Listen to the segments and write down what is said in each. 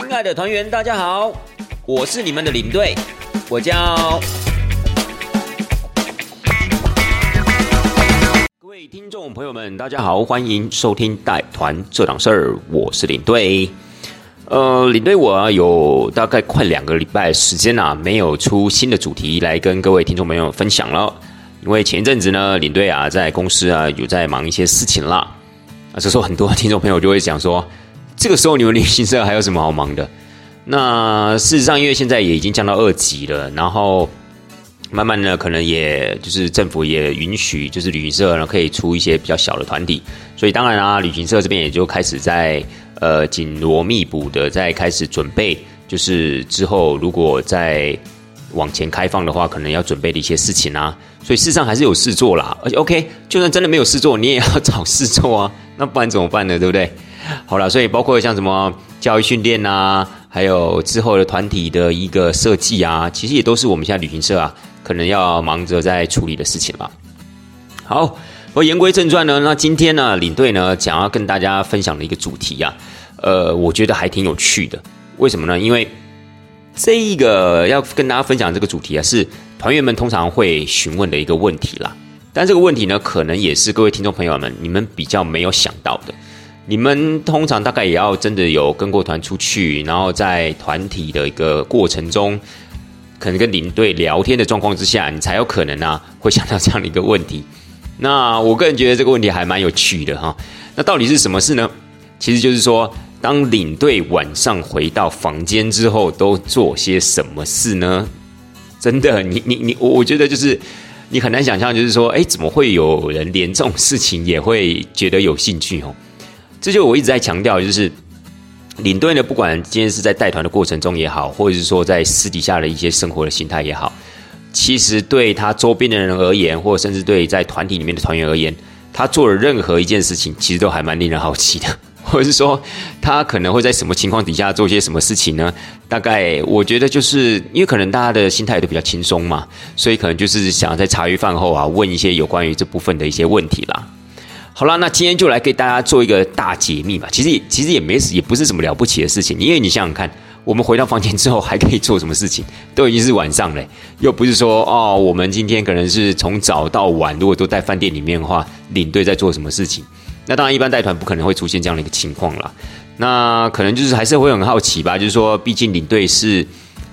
亲爱的团员，大家好，我是你们的领队，我叫。各位听众朋友们，大家好，欢迎收听带团这档事儿，我是领队。呃，领队我有大概快两个礼拜时间啊，没有出新的主题来跟各位听众朋友分享了，因为前一阵子呢，领队啊在公司啊有在忙一些事情啦。啊，这时候很多听众朋友就会讲说。这个时候你们旅行社还有什么好忙的？那事实上，因为现在也已经降到二级了，然后慢慢的可能也就是政府也允许，就是旅行社呢可以出一些比较小的团体，所以当然啊，旅行社这边也就开始在呃紧锣密鼓的在开始准备，就是之后如果再往前开放的话，可能要准备的一些事情啊。所以事实上还是有事做啦，而且 OK，就算真的没有事做，你也要 找事做啊，那不然怎么办呢？对不对？好了，所以包括像什么教育训练啊，还有之后的团体的一个设计啊，其实也都是我们现在旅行社啊，可能要忙着在处理的事情了。好，我言归正传呢，那今天呢，领队呢，想要跟大家分享的一个主题啊，呃，我觉得还挺有趣的。为什么呢？因为这一个要跟大家分享这个主题啊，是团员们通常会询问的一个问题啦。但这个问题呢，可能也是各位听众朋友们你们比较没有想到的。你们通常大概也要真的有跟过团出去，然后在团体的一个过程中，可能跟领队聊天的状况之下，你才有可能啊会想到这样的一个问题。那我个人觉得这个问题还蛮有趣的哈。那到底是什么事呢？其实就是说，当领队晚上回到房间之后，都做些什么事呢？真的，你你你，我我觉得就是你很难想象，就是说，哎，怎么会有人连这种事情也会觉得有兴趣哦？这就我一直在强调，就是领队呢，不管今天是在带团的过程中也好，或者是说在私底下的一些生活的心态也好，其实对他周边的人而言，或甚至对在团体里面的团员而言，他做的任何一件事情，其实都还蛮令人好奇的。或者是说，他可能会在什么情况底下做些什么事情呢？大概我觉得就是因为可能大家的心态都比较轻松嘛，所以可能就是想在茶余饭后啊，问一些有关于这部分的一些问题啦。好了，那今天就来给大家做一个大解密吧。其实也其实也没也不是什么了不起的事情，因为你想想看，我们回到房间之后还可以做什么事情？都已经是晚上了，又不是说哦，我们今天可能是从早到晚，如果都在饭店里面的话，领队在做什么事情？那当然，一般带团不可能会出现这样的一个情况啦。那可能就是还是会很好奇吧，就是说，毕竟领队是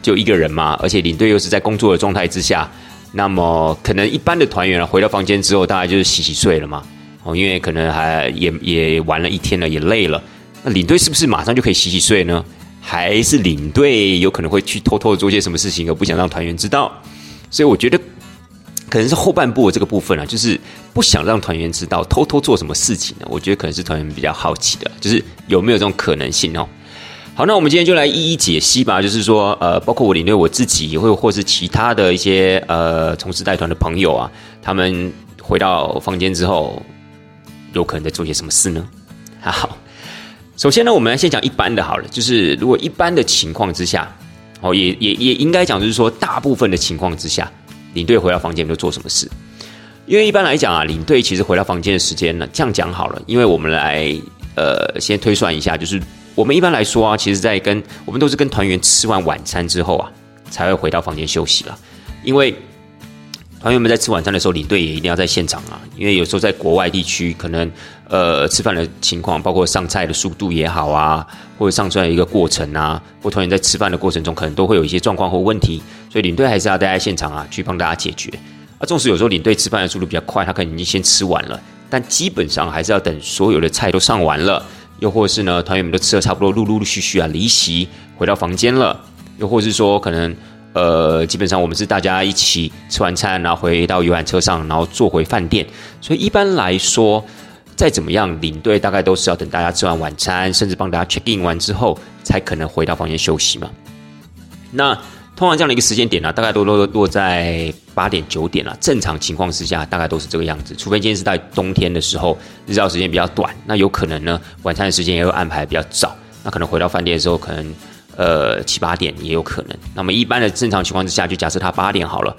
就一个人嘛，而且领队又是在工作的状态之下，那么可能一般的团员啊，回到房间之后，大概就是洗洗睡了嘛。哦，因为可能还也也玩了一天了，也累了。那领队是不是马上就可以洗洗睡呢？还是领队有可能会去偷偷的做些什么事情，而不想让团员知道？所以我觉得可能是后半部的这个部分啊，就是不想让团员知道，偷偷做什么事情呢？我觉得可能是团员比较好奇的，就是有没有这种可能性哦？好，那我们今天就来一一解析吧。就是说，呃，包括我领队我自己，也会或是其他的一些呃从事带团的朋友啊，他们回到房间之后。有可能在做些什么事呢？好，首先呢，我们来先讲一般的好了。就是如果一般的情况之下，哦，也也也应该讲，就是说大部分的情况之下，领队回到房间都做什么事？因为一般来讲啊，领队其实回到房间的时间呢，这样讲好了。因为我们来呃先推算一下，就是我们一般来说啊，其实在跟我们都是跟团员吃完晚餐之后啊，才会回到房间休息了，因为。团员们在吃晚餐的时候，领队也一定要在现场啊，因为有时候在国外地区，可能呃吃饭的情况，包括上菜的速度也好啊，或者上菜的一个过程啊，或团员在吃饭的过程中，可能都会有一些状况或问题，所以领队还是要待在现场啊，去帮大家解决。啊，纵使有时候领队吃饭的速度比较快，他可能已经先吃完了，但基本上还是要等所有的菜都上完了，又或是呢，团员们都吃的差不多，陆陆续续啊离席回到房间了，又或是说可能。呃，基本上我们是大家一起吃完餐，然后回到游览车上，然后坐回饭店。所以一般来说，再怎么样，领队大概都是要等大家吃完晚餐，甚至帮大家 check in 完之后，才可能回到房间休息嘛。那通常这样的一个时间点呢，大概都落落在八点九点了。正常情况之下，大概都是这个样子。除非今天是在冬天的时候，日照时间比较短，那有可能呢，晚餐的时间也会安排比较早。那可能回到饭店的时候，可能。呃，七八点也有可能。那么一般的正常情况之下，就假设他八点好了。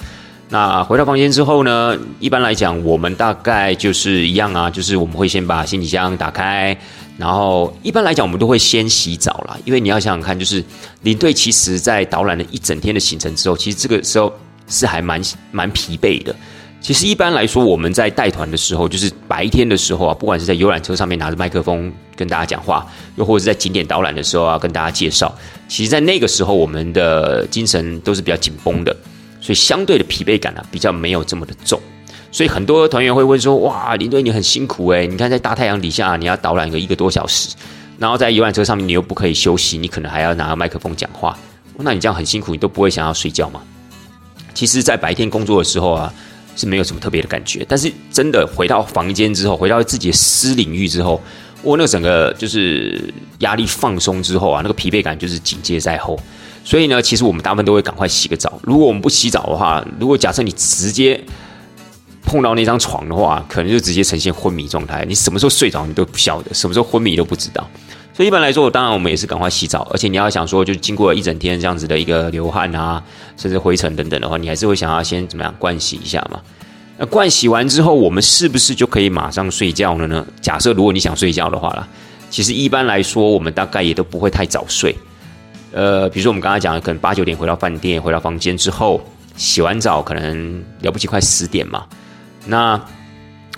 那回到房间之后呢，一般来讲，我们大概就是一样啊，就是我们会先把行李箱打开，然后一般来讲，我们都会先洗澡啦，因为你要想想看，就是领队其实在导览了一整天的行程之后，其实这个时候是还蛮蛮疲惫的。其实一般来说，我们在带团的时候，就是白天的时候啊，不管是在游览车上面拿着麦克风跟大家讲话，又或者是在景点导览的时候啊，跟大家介绍，其实，在那个时候，我们的精神都是比较紧绷的，所以相对的疲惫感啊，比较没有这么的重。所以很多团员会问说：“哇，林队你很辛苦诶，你看在大太阳底下，你要导览个一个多小时，然后在游览车上面你又不可以休息，你可能还要拿麦克风讲话，那你这样很辛苦，你都不会想要睡觉吗？”其实，在白天工作的时候啊。是没有什么特别的感觉，但是真的回到房间之后，回到自己的私领域之后，我那整个就是压力放松之后啊，那个疲惫感就是紧接在后。所以呢，其实我们大部分都会赶快洗个澡。如果我们不洗澡的话，如果假设你直接碰到那张床的话，可能就直接呈现昏迷状态。你什么时候睡着你都不晓得，什么时候昏迷都不知道。所以一般来说，当然我们也是赶快洗澡。而且你要想说，就经过一整天这样子的一个流汗啊，甚至灰尘等等的话，你还是会想要先怎么样灌洗一下嘛？那灌洗完之后，我们是不是就可以马上睡觉了呢？假设如果你想睡觉的话啦，其实一般来说，我们大概也都不会太早睡。呃，比如说我们刚才讲的，可能八九点回到饭店，回到房间之后，洗完澡，可能了不起快十点嘛。那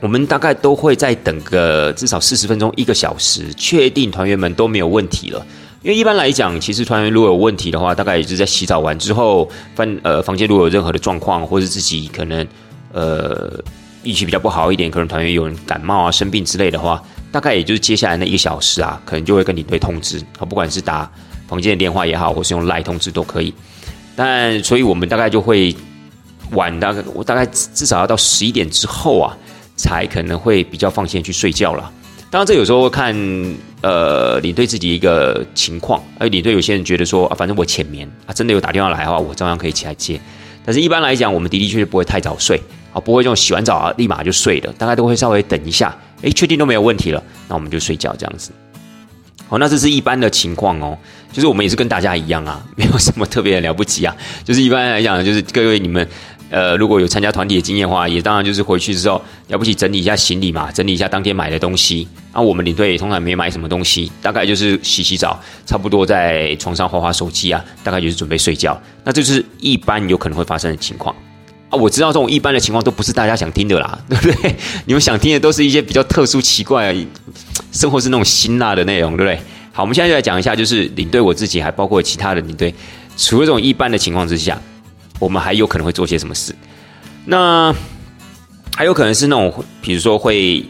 我们大概都会再等个至少四十分钟、一个小时，确定团员们都没有问题了。因为一般来讲，其实团员如果有问题的话，大概也是在洗澡完之后，饭呃房间如果有任何的状况，或是自己可能呃运气比较不好一点，可能团员有人感冒啊、生病之类的话，大概也就是接下来那一个小时啊，可能就会跟领队通知，啊，不管是打房间的电话也好，或是用赖通知都可以。但所以我们大概就会晚大概我大概至少要到十一点之后啊。才可能会比较放心去睡觉了。当然，这有时候看呃领队自己一个情况。而领队有些人觉得说啊，反正我浅眠啊，真的有打电话来的话，我照样可以起来接。但是一般来讲，我们的的确确不会太早睡啊，不会这种洗完澡啊立马就睡的，大概都会稍微等一下，哎，确定都没有问题了，那我们就睡觉这样子。好，那这是一般的情况哦，就是我们也是跟大家一样啊，没有什么特别的了不起啊，就是一般来讲，就是各位你们。呃，如果有参加团体的经验的话，也当然就是回去之后了不起整理一下行李嘛，整理一下当天买的东西。那我们领队通常没买什么东西，大概就是洗洗澡，差不多在床上划划手机啊，大概就是准备睡觉。那这就是一般有可能会发生的情况啊。我知道这种一般的情况都不是大家想听的啦，对不对？你们想听的都是一些比较特殊、奇怪、生活是那种辛辣的内容，对不对？好，我们现在就来讲一下，就是领队我自己，还包括其他的领队，除了这种一般的情况之下。我们还有可能会做些什么事？那还有可能是那种，比如说会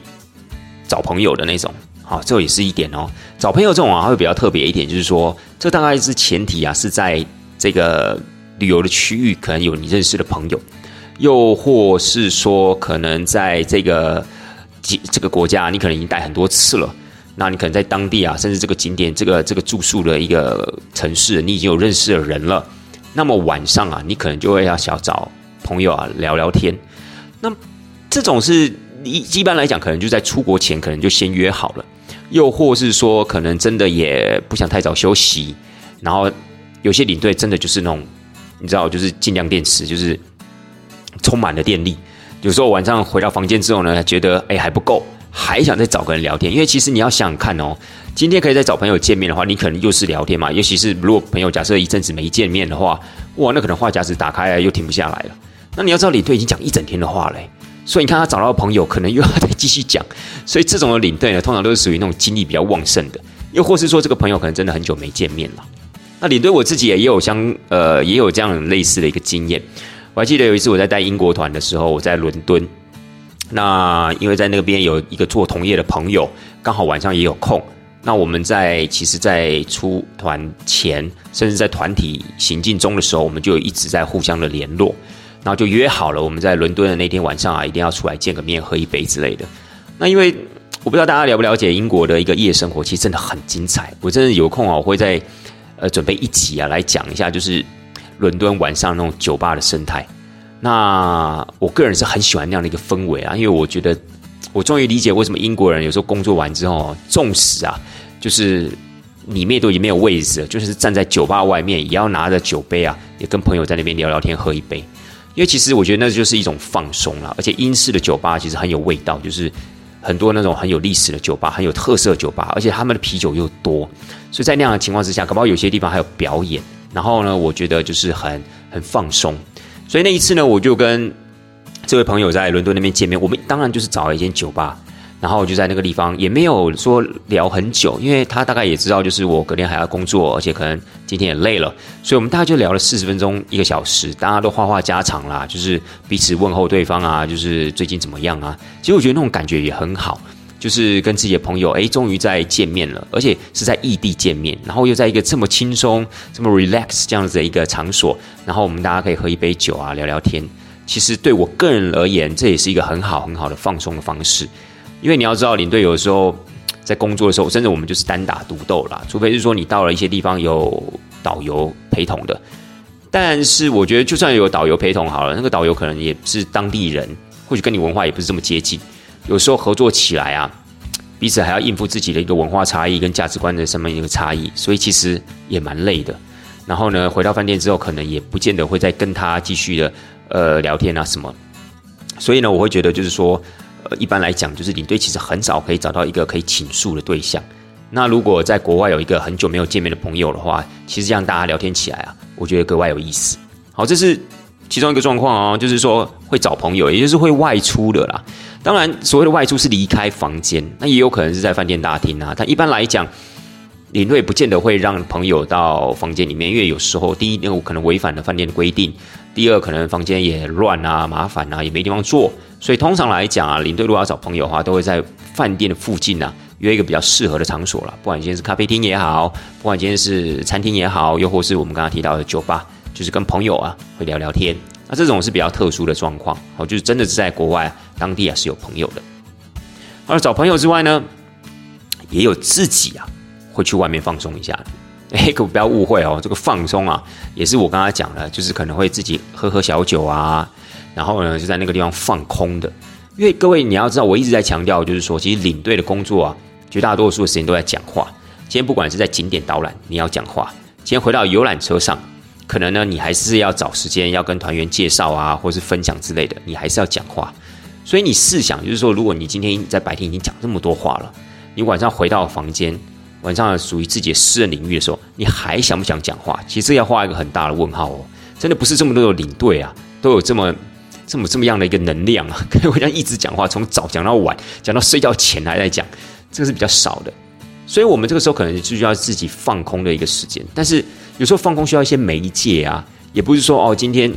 找朋友的那种，好，这也是一点哦。找朋友这种啊，会比较特别一点，就是说，这大概是前提啊，是在这个旅游的区域可能有你认识的朋友，又或是说，可能在这个这个国家，你可能已经待很多次了，那你可能在当地啊，甚至这个景点、这个这个住宿的一个城市，你已经有认识的人了。那么晚上啊，你可能就会要想找朋友啊聊聊天。那这种是一一般来讲，可能就在出国前可能就先约好了，又或是说可能真的也不想太早休息。然后有些领队真的就是那种，你知道，就是尽量电池，就是充满了电力。有时候晚上回到房间之后呢，觉得哎还不够，还想再找个人聊天。因为其实你要想想看哦。今天可以再找朋友见面的话，你可能又是聊天嘛。尤其是如果朋友假设一阵子没见面的话，哇，那可能话匣子打开来又停不下来了。那你要知道，领队已经讲一整天的话嘞，所以你看他找到朋友，可能又要再继续讲。所以这种的领队呢，通常都是属于那种精力比较旺盛的，又或是说这个朋友可能真的很久没见面了。那领队我自己也有相呃也有这样类似的一个经验。我还记得有一次我在带英国团的时候，我在伦敦，那因为在那边有一个做同业的朋友，刚好晚上也有空。那我们在其实，在出团前，甚至在团体行进中的时候，我们就一直在互相的联络，然后就约好了，我们在伦敦的那天晚上啊，一定要出来见个面，喝一杯之类的。那因为我不知道大家了不了解英国的一个夜生活，其实真的很精彩。我真的有空啊，我会在呃准备一集啊来讲一下，就是伦敦晚上那种酒吧的生态。那我个人是很喜欢那样的一个氛围啊，因为我觉得。我终于理解为什么英国人有时候工作完之后，纵使啊，就是里面都已经没有位置了，就是站在酒吧外面，也要拿着酒杯啊，也跟朋友在那边聊聊天，喝一杯。因为其实我觉得那就是一种放松了，而且英式的酒吧其实很有味道，就是很多那种很有历史的酒吧，很有特色酒吧，而且他们的啤酒又多，所以在那样的情况之下，搞不好有些地方还有表演。然后呢，我觉得就是很很放松。所以那一次呢，我就跟这位朋友在伦敦那边见面，我们当然就是找了一间酒吧。然后就在那个地方，也没有说聊很久，因为他大概也知道，就是我隔天还要工作，而且可能今天也累了，所以我们大概就聊了四十分钟，一个小时，大家都话话家常啦，就是彼此问候对方啊，就是最近怎么样啊？其实我觉得那种感觉也很好，就是跟自己的朋友，哎，终于在见面了，而且是在异地见面，然后又在一个这么轻松、这么 relax 这样子的一个场所，然后我们大家可以喝一杯酒啊，聊聊天。其实对我个人而言，这也是一个很好很好的放松的方式。因为你要知道，领队有时候在工作的时候，甚至我们就是单打独斗啦。除非是说你到了一些地方有导游陪同的，但是我觉得就算有导游陪同好了，那个导游可能也是当地人，或许跟你文化也不是这么接近。有时候合作起来啊，彼此还要应付自己的一个文化差异跟价值观的什么一个差异，所以其实也蛮累的。然后呢，回到饭店之后，可能也不见得会再跟他继续的呃聊天啊什么。所以呢，我会觉得就是说。呃，一般来讲，就是领队其实很少可以找到一个可以倾诉的对象。那如果在国外有一个很久没有见面的朋友的话，其实这样大家聊天起来啊，我觉得格外有意思。好，这是其中一个状况哦，就是说会找朋友，也就是会外出的啦。当然，所谓的外出是离开房间，那也有可能是在饭店大厅啊。但一般来讲，领队不见得会让朋友到房间里面，因为有时候第一，那我可能违反了饭店的规定；第二，可能房间也乱啊、麻烦啊，也没地方坐。所以通常来讲啊，领队如果要找朋友的话，都会在饭店的附近呢约一个比较适合的场所了。不管今天是咖啡厅也好，不管今天是餐厅也好，又或是我们刚刚提到的酒吧，就是跟朋友啊会聊聊天。那这种是比较特殊的状况，好，就是真的是在国外当地啊是有朋友的。而找朋友之外呢，也有自己啊会去外面放松一下。哎，可不要误会哦，这个放松啊，也是我刚刚讲的，就是可能会自己喝喝小酒啊。然后呢，就在那个地方放空的，因为各位你要知道，我一直在强调，就是说，其实领队的工作啊，绝大多数的时间都在讲话。今天不管是在景点导览，你要讲话；今天回到游览车上，可能呢，你还是要找时间要跟团员介绍啊，或是分享之类的，你还是要讲话。所以你试想，就是说，如果你今天在白天已经讲这么多话了，你晚上回到房间，晚上属于自己的私人领域的时候，你还想不想讲话？其实要画一个很大的问号哦。真的不是这么多的领队啊，都有这么。这么这么样的一个能量啊，可以这样一直讲话，从早讲到晚，讲到睡觉前还在讲，这个是比较少的。所以，我们这个时候可能就需要自己放空的一个时间。但是，有时候放空需要一些媒介啊，也不是说哦，今天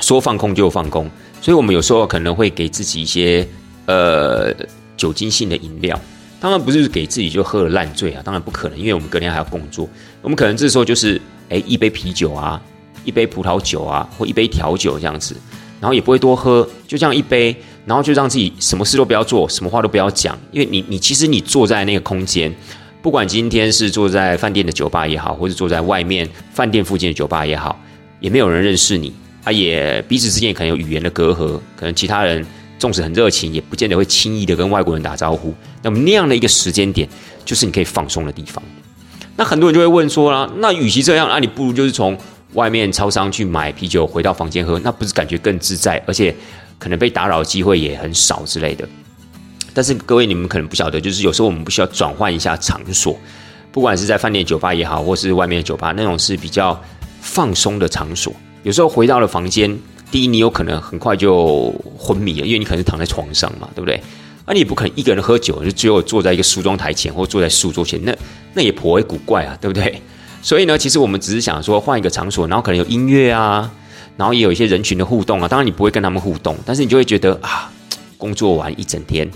说放空就放空。所以我们有时候可能会给自己一些呃酒精性的饮料，当然不是给自己就喝了烂醉啊，当然不可能，因为我们隔天还要工作。我们可能这时候就是哎一杯啤酒啊，一杯葡萄酒啊，或一杯调酒这样子。然后也不会多喝，就这样一杯，然后就让自己什么事都不要做，什么话都不要讲，因为你你其实你坐在那个空间，不管今天是坐在饭店的酒吧也好，或者坐在外面饭店附近的酒吧也好，也没有人认识你，啊，也彼此之间可能有语言的隔阂，可能其他人纵使很热情，也不见得会轻易的跟外国人打招呼。那么那样的一个时间点，就是你可以放松的地方。那很多人就会问说啦，那与其这样，那你不如就是从。外面超商去买啤酒，回到房间喝，那不是感觉更自在，而且可能被打扰的机会也很少之类的。但是各位，你们可能不晓得，就是有时候我们不需要转换一下场所，不管是在饭店、酒吧也好，或是外面的酒吧，那种是比较放松的场所。有时候回到了房间，第一，你有可能很快就昏迷了，因为你可能是躺在床上嘛，对不对？那你也不可能一个人喝酒，就只有坐在一个梳妆台前，或坐在书桌前，那那也颇为古怪啊，对不对？所以呢，其实我们只是想说换一个场所，然后可能有音乐啊，然后也有一些人群的互动啊。当然你不会跟他们互动，但是你就会觉得啊，工作完一整天，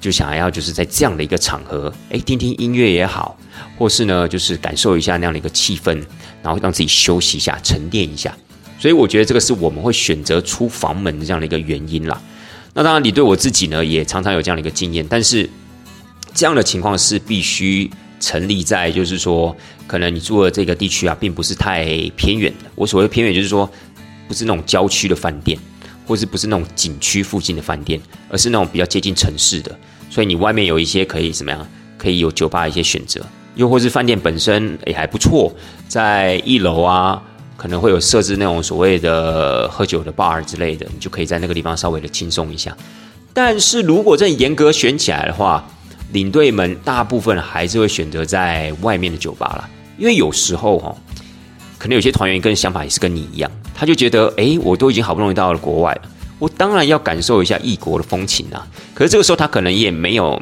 就想要就是在这样的一个场合，哎，听听音乐也好，或是呢，就是感受一下那样的一个气氛，然后让自己休息一下、沉淀一下。所以我觉得这个是我们会选择出房门的这样的一个原因啦。那当然，你对我自己呢，也常常有这样的一个经验，但是这样的情况是必须。成立在就是说，可能你住的这个地区啊，并不是太偏远的。我所谓偏远，就是说，不是那种郊区的饭店，或是不是那种景区附近的饭店，而是那种比较接近城市的。所以你外面有一些可以怎么样，可以有酒吧一些选择，又或是饭店本身也还不错，在一楼啊，可能会有设置那种所谓的喝酒的 bar 之类的，你就可以在那个地方稍微的轻松一下。但是如果真的严格选起来的话，领队们大部分还是会选择在外面的酒吧啦，因为有时候哈，可能有些团员跟想法也是跟你一样，他就觉得，哎，我都已经好不容易到了国外了，我当然要感受一下异国的风情啊。可是这个时候他可能也没有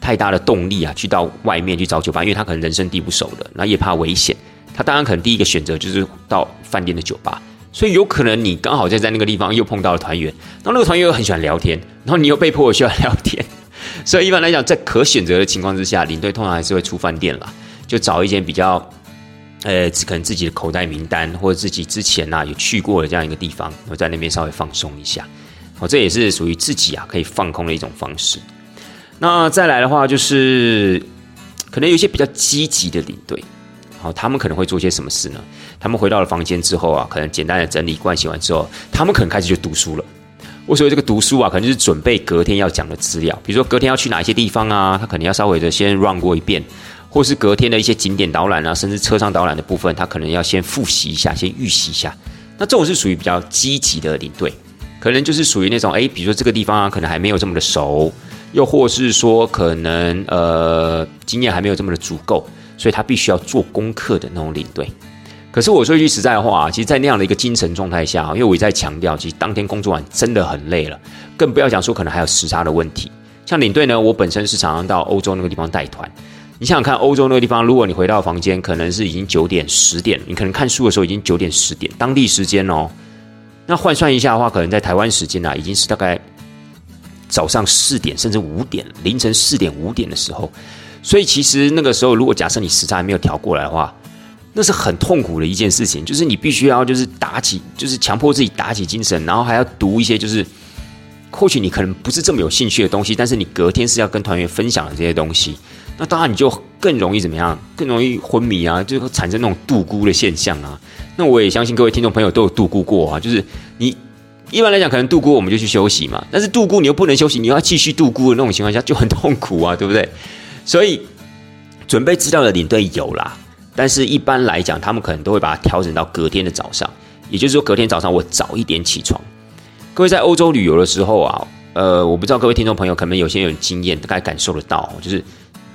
太大的动力啊，去到外面去找酒吧，因为他可能人生地不熟的，那也怕危险。他当然可能第一个选择就是到饭店的酒吧，所以有可能你刚好在在那个地方又碰到了团员，然后那个团员又很喜欢聊天，然后你又被迫需要聊天。所以一般来讲，在可选择的情况之下，领队通常还是会出饭店啦，就找一间比较，呃，可能自己的口袋名单或者自己之前呐有去过的这样一个地方，我在那边稍微放松一下，哦，这也是属于自己啊可以放空的一种方式。那再来的话，就是可能有一些比较积极的领队，好，他们可能会做些什么事呢？他们回到了房间之后啊，可能简单的整理、盥洗完之后，他们可能开始就读书了。我所谓这个读书啊，可能就是准备隔天要讲的资料，比如说隔天要去哪一些地方啊，他可能要稍微的先 run 过一遍，或是隔天的一些景点导览啊，甚至车上导览的部分，他可能要先复习一下，先预习一下。那这种是属于比较积极的领队，可能就是属于那种哎，比如说这个地方啊，可能还没有这么的熟，又或是说可能呃经验还没有这么的足够，所以他必须要做功课的那种领队。可是我说一句实在话啊，其实，在那样的一个精神状态下啊，因为我也在强调，其实当天工作完真的很累了，更不要讲说可能还有时差的问题。像领队呢，我本身是常常到欧洲那个地方带团。你想想看，欧洲那个地方，如果你回到房间，可能是已经九点、十点，你可能看书的时候已经九点、十点，当地时间哦。那换算一下的话，可能在台湾时间啊，已经是大概早上四点，甚至五点，凌晨四点、五点的时候。所以其实那个时候，如果假设你时差还没有调过来的话，那是很痛苦的一件事情，就是你必须要就是打起，就是强迫自己打起精神，然后还要读一些就是或许你可能不是这么有兴趣的东西，但是你隔天是要跟团员分享的这些东西，那当然你就更容易怎么样，更容易昏迷啊，就会产生那种度孤的现象啊。那我也相信各位听众朋友都有度孤过啊，就是你一般来讲可能度孤我们就去休息嘛，但是度孤你又不能休息，你要继续度孤的那种情况下就很痛苦啊，对不对？所以准备资料的领队有啦。但是，一般来讲，他们可能都会把它调整到隔天的早上，也就是说，隔天早上我早一点起床。各位在欧洲旅游的时候啊，呃，我不知道各位听众朋友可能有些有经验，大概感受得到，就是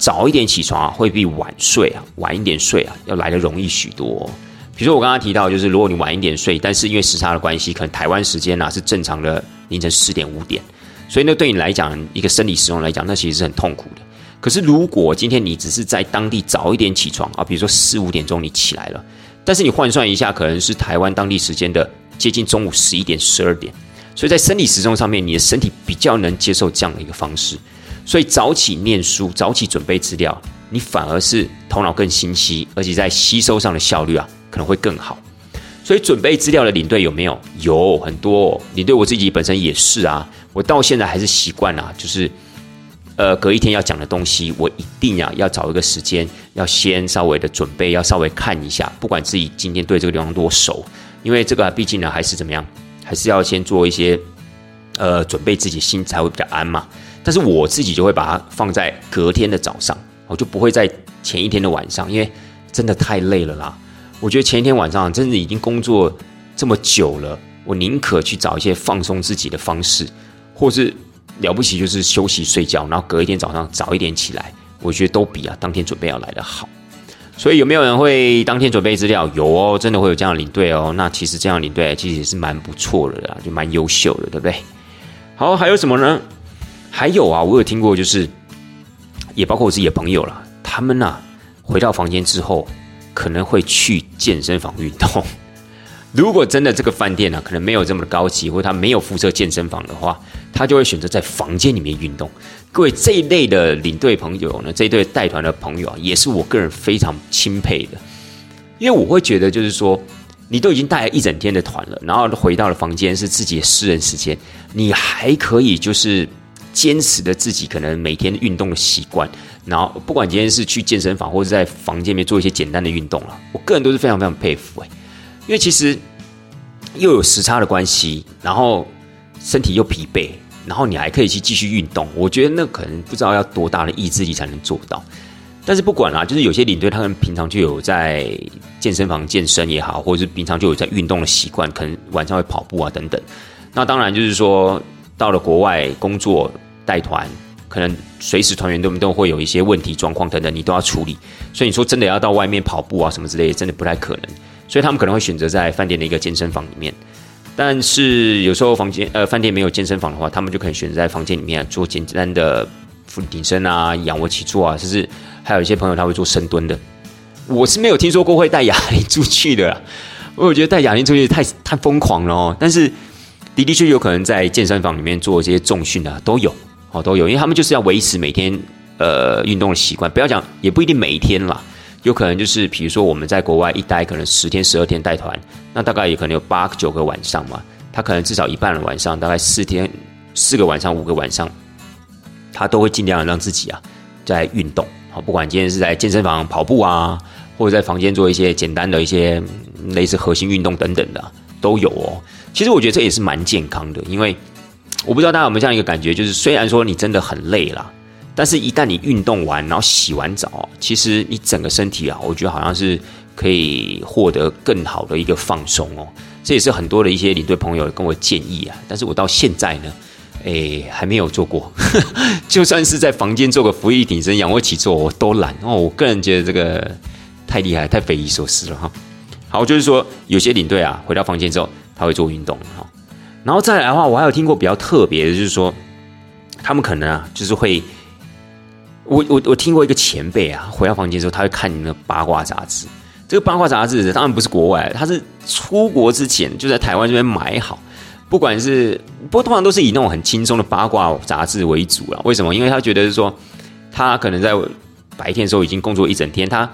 早一点起床啊，会比晚睡啊，晚一点睡啊，要来的容易许多。比如说我刚刚提到，就是如果你晚一点睡，但是因为时差的关系，可能台湾时间啊是正常的凌晨四点五点，所以那对你来讲，一个生理时钟来讲，那其实是很痛苦的。可是，如果今天你只是在当地早一点起床啊，比如说四五点钟你起来了，但是你换算一下，可能是台湾当地时间的接近中午十一点、十二点，所以在生理时钟上面，你的身体比较能接受这样的一个方式，所以早起念书、早起准备资料，你反而是头脑更清晰，而且在吸收上的效率啊可能会更好。所以准备资料的领队有没有？有很多领队，我自己本身也是啊，我到现在还是习惯啊，就是。呃，隔一天要讲的东西，我一定呀要找一个时间，要先稍微的准备，要稍微看一下，不管自己今天对这个地方多熟，因为这个毕竟呢还是怎么样，还是要先做一些呃准备，自己心才会比较安嘛。但是我自己就会把它放在隔天的早上，我就不会在前一天的晚上，因为真的太累了啦。我觉得前一天晚上真的已经工作这么久了，我宁可去找一些放松自己的方式，或是。了不起就是休息睡觉，然后隔一天早上早一点起来，我觉得都比啊当天准备要来的好。所以有没有人会当天准备资料？有哦，真的会有这样领队哦。那其实这样领队其实也是蛮不错的啦，就蛮优秀的，对不对？好，还有什么呢？还有啊，我有听过，就是也包括我自己的朋友了，他们呐回到房间之后，可能会去健身房运动。如果真的这个饭店呢，可能没有这么的高级，或者他没有附设健身房的话，他就会选择在房间里面运动。各位这一类的领队朋友呢，这一对带团的朋友啊，也是我个人非常钦佩的，因为我会觉得就是说，你都已经带了一整天的团了，然后回到了房间是自己的私人时间，你还可以就是坚持的自己可能每天运动的习惯，然后不管今天是去健身房或者在房间里面做一些简单的运动了，我个人都是非常非常佩服哎。因为其实又有时差的关系，然后身体又疲惫，然后你还可以去继续运动，我觉得那可能不知道要多大的意志力才能做到。但是不管啦，就是有些领队他们平常就有在健身房健身也好，或者是平常就有在运动的习惯，可能晚上会跑步啊等等。那当然就是说，到了国外工作带团，可能随时团员都都会有一些问题状况等等，你都要处理。所以你说真的要到外面跑步啊什么之类的，真的不太可能。所以他们可能会选择在饭店的一个健身房里面。但是有时候房间呃饭店没有健身房的话，他们就可以选择在房间里面做简单的俯顶身啊、仰卧起坐啊，甚至还有一些朋友他会做深蹲的。我是没有听说过会带哑铃出去的，我觉得带哑铃出去太太疯狂了哦。但是的的确有可能在健身房里面做一些重训啊，都有哦都有，因为他们就是要维持每天呃运动的习惯，不要讲也不一定每一天啦。有可能就是，比如说我们在国外一待，可能十天、十二天带团，那大概也可能有八九个晚上嘛。他可能至少一半的晚上，大概四天、四个晚上、五个晚上，他都会尽量让自己啊在运动。好，不管今天是在健身房跑步啊，或者在房间做一些简单的一些类似核心运动等等的，都有哦。其实我觉得这也是蛮健康的，因为 我不知道大家有没有这样一个感觉，就是虽然说你真的很累了。但是，一旦你运动完，然后洗完澡，其实你整个身体啊，我觉得好像是可以获得更好的一个放松哦。这也是很多的一些领队朋友跟我建议啊。但是我到现在呢，哎，还没有做过。就算是在房间做个俯卧挺身、仰卧起坐，我都懒哦。我个人觉得这个太厉害、太匪夷所思了哈。好，就是说有些领队啊，回到房间之后，他会做运动哈。然后再来的话，我还有听过比较特别的，就是说他们可能啊，就是会。我我我听过一个前辈啊，回到房间之后，他会看你的八卦杂志。这个八卦杂志当然不是国外，他是出国之前就在台湾这边买好。不管是不过通常都是以那种很轻松的八卦杂志为主了。为什么？因为他觉得是说，他可能在白天的时候已经工作一整天，他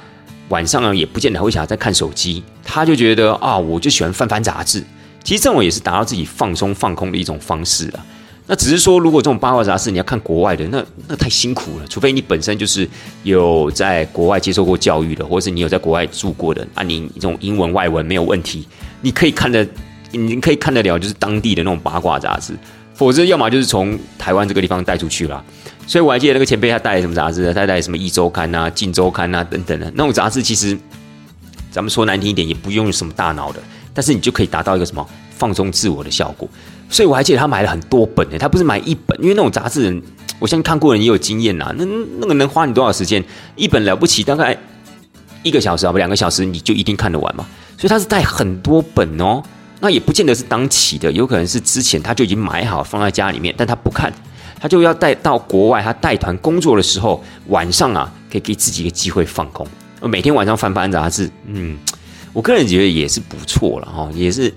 晚上呢也不见得会想要再看手机。他就觉得啊，我就喜欢翻翻杂志。其实这种也是达到自己放松放空的一种方式啊。那只是说，如果这种八卦杂志你要看国外的，那那太辛苦了。除非你本身就是有在国外接受过教育的，或者是你有在国外住过的，啊，你这种英文外文没有问题，你可以看得，你可以看得了，就是当地的那种八卦杂志。否则，要么就是从台湾这个地方带出去了。所以我还记得那个前辈他带什么杂志，他带什么《一周刊》啊、《近周刊》啊等等的那种杂志。其实，咱们说难听一点，也不用什么大脑的，但是你就可以达到一个什么放松自我的效果。所以我还记得他买了很多本诶，他不是买一本，因为那种杂志，我相信看过人也有经验呐。那那个能花你多少时间？一本了不起，大概一个小时啊，不两个小时，你就一定看得完嘛。所以他是带很多本哦，那也不见得是当期的，有可能是之前他就已经买好放在家里面，但他不看，他就要带到国外，他带团工作的时候，晚上啊，可以给自己一个机会放空，每天晚上翻翻杂志，嗯，我个人觉得也是不错了哈，也是。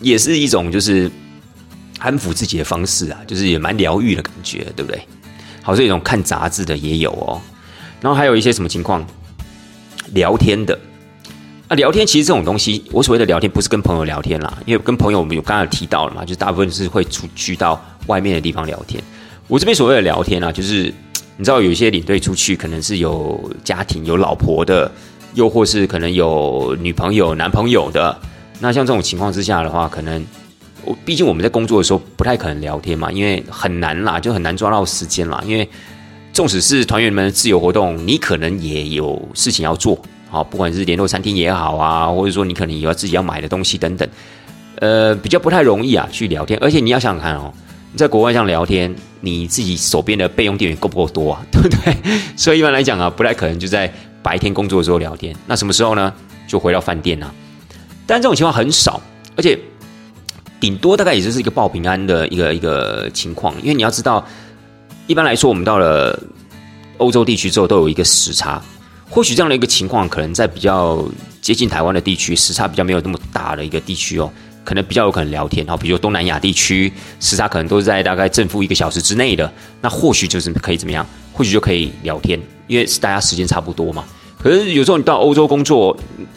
也是一种就是安抚自己的方式啊，就是也蛮疗愈的感觉，对不对？好，这种看杂志的也有哦。然后还有一些什么情况？聊天的啊，聊天其实这种东西，我所谓的聊天不是跟朋友聊天啦，因为跟朋友我们有刚才提到了嘛，就大部分是会出去到外面的地方聊天。我这边所谓的聊天啊，就是 你知道有一些领队出去可能是有家庭、有老婆的，又或是可能有女朋友、男朋友的。那像这种情况之下的话，可能我毕竟我们在工作的时候不太可能聊天嘛，因为很难啦，就很难抓到时间啦。因为纵使是团员们自由活动，你可能也有事情要做，好，不管是联络餐厅也好啊，或者说你可能也要自己要买的东西等等，呃，比较不太容易啊去聊天。而且你要想想看哦，在国外这样聊天，你自己手边的备用电源够不够多啊？对不对？所以一般来讲啊，不太可能就在白天工作的时候聊天。那什么时候呢？就回到饭店啊。但这种情况很少，而且顶多大概也就是一个报平安的一个一个情况。因为你要知道，一般来说，我们到了欧洲地区之后都有一个时差。或许这样的一个情况，可能在比较接近台湾的地区，时差比较没有那么大的一个地区哦，可能比较有可能聊天。然后，比如东南亚地区，时差可能都是在大概正负一个小时之内的，那或许就是可以怎么样？或许就可以聊天，因为是大家时间差不多嘛。可是有时候你到欧洲工作，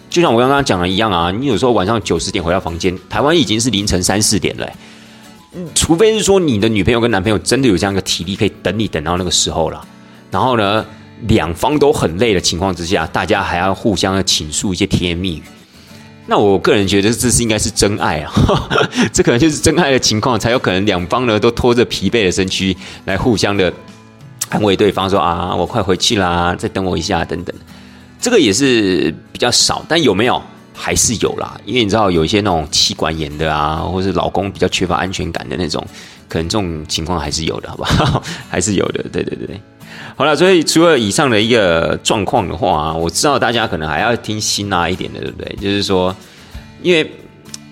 就像我刚刚讲的一样啊，你有时候晚上九十点回到房间，台湾已经是凌晨三四点了。除非是说你的女朋友跟男朋友真的有这样一个体力可以等你等到那个时候了，然后呢，两方都很累的情况之下，大家还要互相的倾诉一些甜言蜜语，那我个人觉得这是应该是真爱啊，这可能就是真爱的情况，才有可能两方呢都拖着疲惫的身躯来互相的安慰对方，说啊，我快回去啦，再等我一下，等等。这个也是比较少，但有没有还是有啦。因为你知道有一些那种妻管炎的啊，或是老公比较缺乏安全感的那种，可能这种情况还是有的，好不好？还是有的，对对对。好了，所以除了以上的一个状况的话，我知道大家可能还要听辛辣一点的，对不对？就是说，因为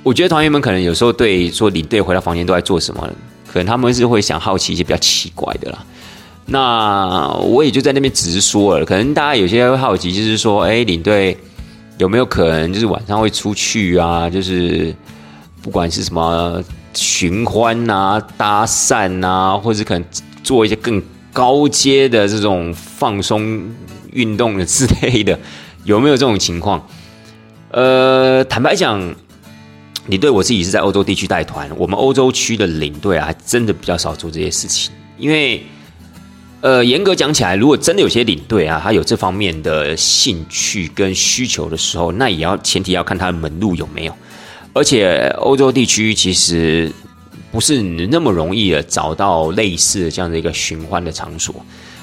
我觉得团员们可能有时候对说领队回到房间都在做什么，可能他们是会想好奇一些比较奇怪的啦。那我也就在那边直说了，可能大家有些会好奇，就是说，哎，领队有没有可能就是晚上会出去啊？就是不管是什么寻欢啊、搭讪啊，或者可能做一些更。高阶的这种放松运动的之类的，有没有这种情况？呃，坦白讲，领队我自己是在欧洲地区带团，我们欧洲区的领队啊，还真的比较少做这些事情。因为，呃，严格讲起来，如果真的有些领队啊，他有这方面的兴趣跟需求的时候，那也要前提要看他的门路有没有。而且，欧洲地区其实。不是那么容易的找到类似的这样的一个寻欢的场所，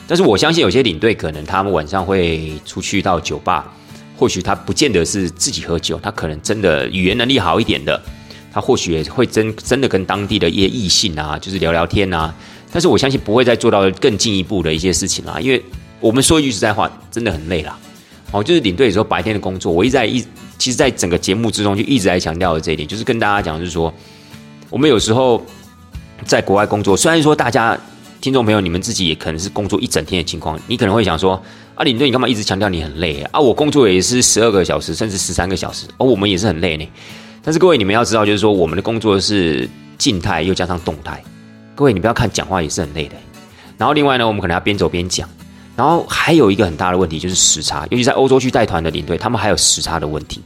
但是我相信有些领队可能他们晚上会出去到酒吧，或许他不见得是自己喝酒，他可能真的语言能力好一点的，他或许也会真真的跟当地的一些异性啊，就是聊聊天啊。但是我相信不会再做到更进一步的一些事情啦，因为我们说一句实在话，真的很累啦。哦，就是领队有时候白天的工作，我一直在一，其实在整个节目之中就一直在强调的这一点，就是跟大家讲，就是说。我们有时候在国外工作，虽然说大家听众朋友你们自己也可能是工作一整天的情况，你可能会想说：啊，领队你干嘛一直强调你很累？啊，我工作也是十二个小时，甚至十三个小时，而我们也是很累呢。但是各位你们要知道，就是说我们的工作是静态又加上动态。各位你不要看讲话也是很累的。然后另外呢，我们可能要边走边讲。然后还有一个很大的问题就是时差，尤其在欧洲去带团的领队，他们还有时差的问题。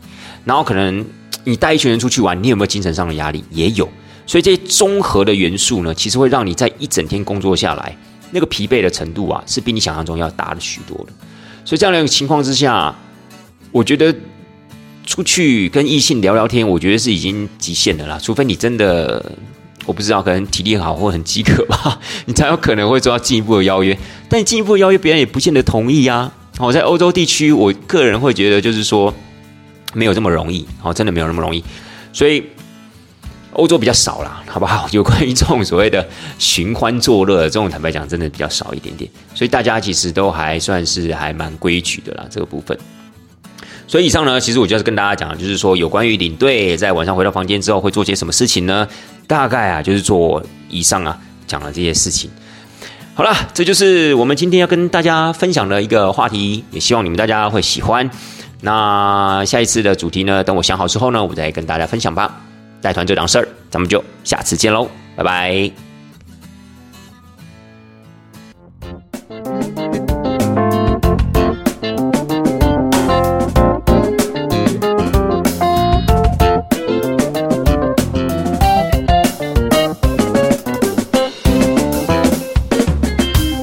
然后可能你带一群人出去玩，你有没有精神上的压力？也有。所以这些综合的元素呢，其实会让你在一整天工作下来，那个疲惫的程度啊，是比你想象中要大了许多的。所以这样的一个情况之下，我觉得出去跟异性聊聊天，我觉得是已经极限的啦。除非你真的，我不知道，可能体力好或很饥渴吧，你才有可能会做到进一步的邀约。但进一步邀约，别人也不见得同意啊。好，在欧洲地区，我个人会觉得就是说，没有这么容易。好，真的没有那么容易。所以。欧洲比较少啦，好不好？有关于这种所谓的寻欢作乐，这种坦白讲，真的比较少一点点。所以大家其实都还算是还蛮规矩的啦，这个部分。所以以上呢，其实我就是跟大家讲，就是说有关于领队在晚上回到房间之后会做些什么事情呢？大概啊，就是做以上啊讲的这些事情。好了，这就是我们今天要跟大家分享的一个话题，也希望你们大家会喜欢。那下一次的主题呢，等我想好之后呢，我再跟大家分享吧。带团这档事儿，咱们就下次见喽，拜拜。